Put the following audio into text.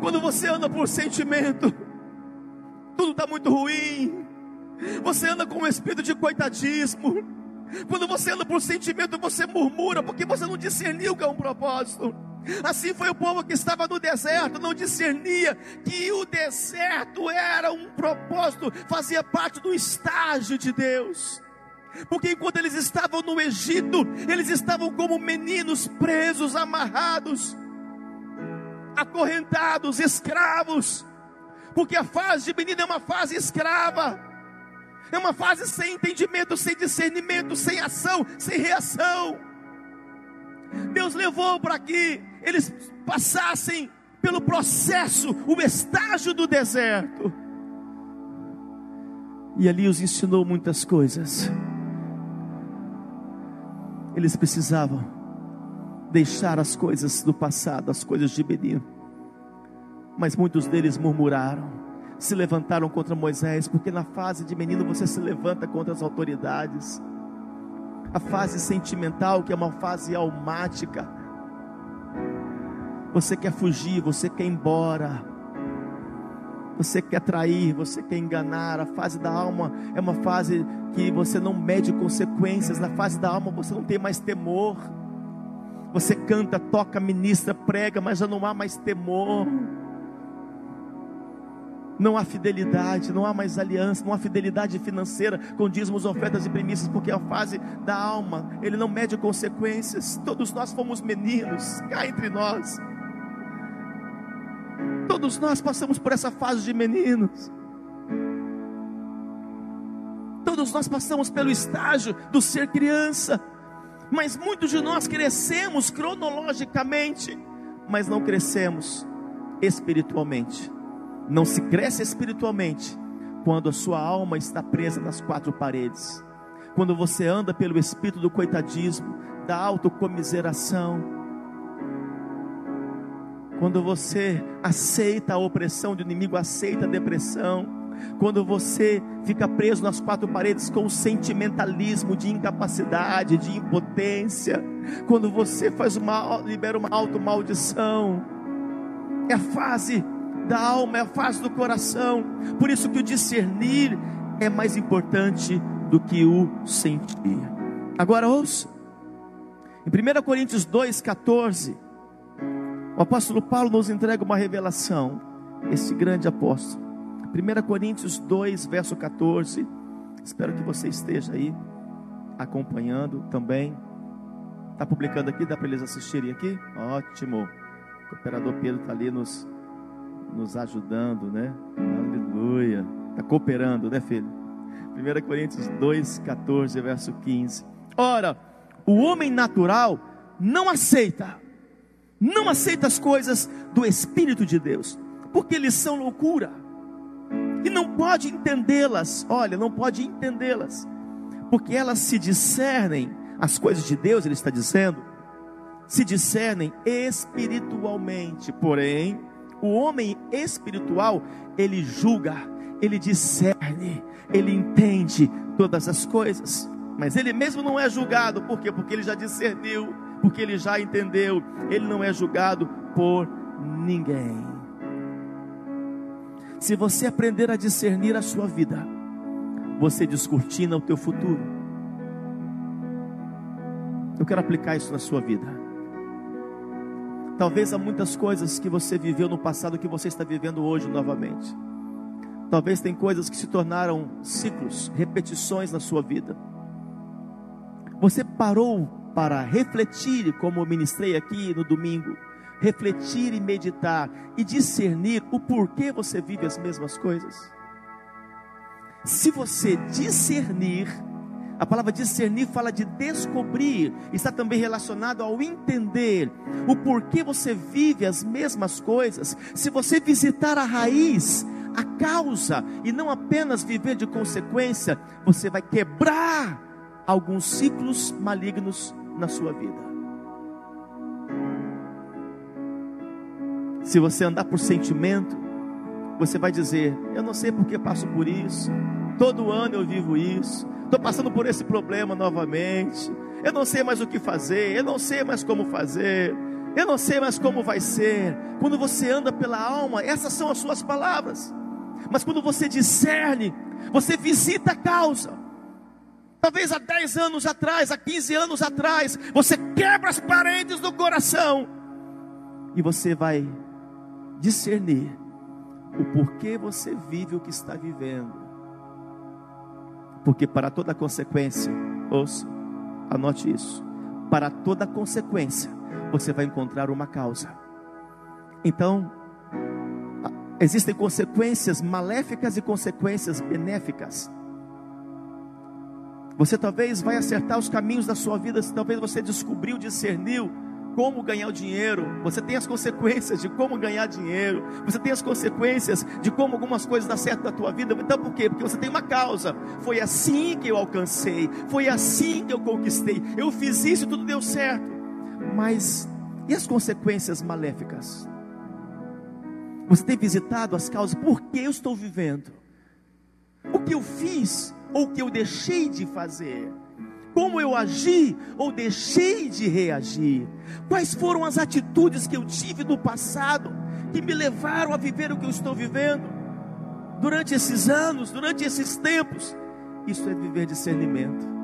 Quando você anda por sentimento, tudo está muito ruim. Você anda com um espírito de coitadismo. Quando você anda por sentimento, você murmura, porque você não discerniu que é um propósito. Assim foi o povo que estava no deserto, não discernia que o deserto era um propósito, fazia parte do estágio de Deus. Porque enquanto eles estavam no Egito, eles estavam como meninos presos, amarrados, acorrentados, escravos. Porque a fase de menino é uma fase escrava, é uma fase sem entendimento, sem discernimento, sem ação, sem reação. Deus levou para que eles passassem pelo processo, o estágio do deserto. E ali os ensinou muitas coisas. Eles precisavam deixar as coisas do passado, as coisas de menino. Mas muitos deles murmuraram, se levantaram contra Moisés, porque na fase de menino você se levanta contra as autoridades. A fase sentimental, que é uma fase almática. Você quer fugir, você quer ir embora. Você quer trair, você quer enganar. A fase da alma é uma fase que você não mede consequências. Na fase da alma você não tem mais temor. Você canta, toca, ministra, prega, mas já não há mais temor. Não há fidelidade, não há mais aliança, não há fidelidade financeira com dízimos, ofertas e primícias, porque é a fase da alma, ele não mede consequências. Todos nós fomos meninos, cá entre nós. Todos nós passamos por essa fase de meninos. Todos nós passamos pelo estágio do ser criança. Mas muitos de nós crescemos cronologicamente, mas não crescemos espiritualmente. Não se cresce espiritualmente quando a sua alma está presa nas quatro paredes. Quando você anda pelo espírito do coitadismo, da autocomiseração. Quando você aceita a opressão do inimigo, aceita a depressão. Quando você fica preso nas quatro paredes com o sentimentalismo de incapacidade, de impotência. Quando você faz uma libera uma automaldição. É a fase da alma, é a fase do coração. Por isso que o discernir é mais importante do que o sentir. Agora ouça. Em 1 Coríntios 2,14, o apóstolo Paulo nos entrega uma revelação. Esse grande apóstolo. 1 Coríntios 2, verso 14. Espero que você esteja aí acompanhando também. Está publicando aqui? Dá para eles assistirem aqui? Ótimo. O cooperador Pedro está ali nos nos ajudando, né? Aleluia. Está cooperando, né, filho? 1 Coríntios 2, 14, verso 15. Ora, o homem natural não aceita, não aceita as coisas do Espírito de Deus, porque eles são loucura, e não pode entendê-las, olha, não pode entendê-las, porque elas se discernem, as coisas de Deus, ele está dizendo, se discernem espiritualmente, porém, o homem espiritual, ele julga, ele discerne, ele entende todas as coisas. Mas ele mesmo não é julgado, por quê? Porque ele já discerniu, porque ele já entendeu. Ele não é julgado por ninguém. Se você aprender a discernir a sua vida, você descortina o teu futuro. Eu quero aplicar isso na sua vida. Talvez há muitas coisas que você viveu no passado que você está vivendo hoje novamente. Talvez tem coisas que se tornaram ciclos, repetições na sua vida. Você parou para refletir, como eu ministrei aqui no domingo, refletir e meditar e discernir o porquê você vive as mesmas coisas? Se você discernir, a palavra discernir fala de descobrir, está também relacionado ao entender o porquê você vive as mesmas coisas. Se você visitar a raiz, a causa, e não apenas viver de consequência, você vai quebrar alguns ciclos malignos na sua vida. Se você andar por sentimento, você vai dizer: Eu não sei porque passo por isso, todo ano eu vivo isso estou passando por esse problema novamente, eu não sei mais o que fazer, eu não sei mais como fazer. Eu não sei mais como vai ser. Quando você anda pela alma, essas são as suas palavras. Mas quando você discerne, você visita a causa. Talvez há 10 anos atrás, há 15 anos atrás, você quebra as paredes do coração e você vai discernir o porquê você vive o que está vivendo. Porque para toda consequência, ouça, anote isso. Para toda consequência, você vai encontrar uma causa. Então, existem consequências maléficas e consequências benéficas. Você talvez vai acertar os caminhos da sua vida, talvez você descobriu, discerniu como ganhar o dinheiro, você tem as consequências de como ganhar dinheiro, você tem as consequências de como algumas coisas dão certo na tua vida. Então por quê? Porque você tem uma causa. Foi assim que eu alcancei, foi assim que eu conquistei. Eu fiz isso e tudo deu certo. Mas e as consequências maléficas? Você tem visitado as causas, por que eu estou vivendo? O que eu fiz ou o que eu deixei de fazer? Como eu agi ou deixei de reagir? Quais foram as atitudes que eu tive no passado que me levaram a viver o que eu estou vivendo? Durante esses anos, durante esses tempos, isso é viver discernimento.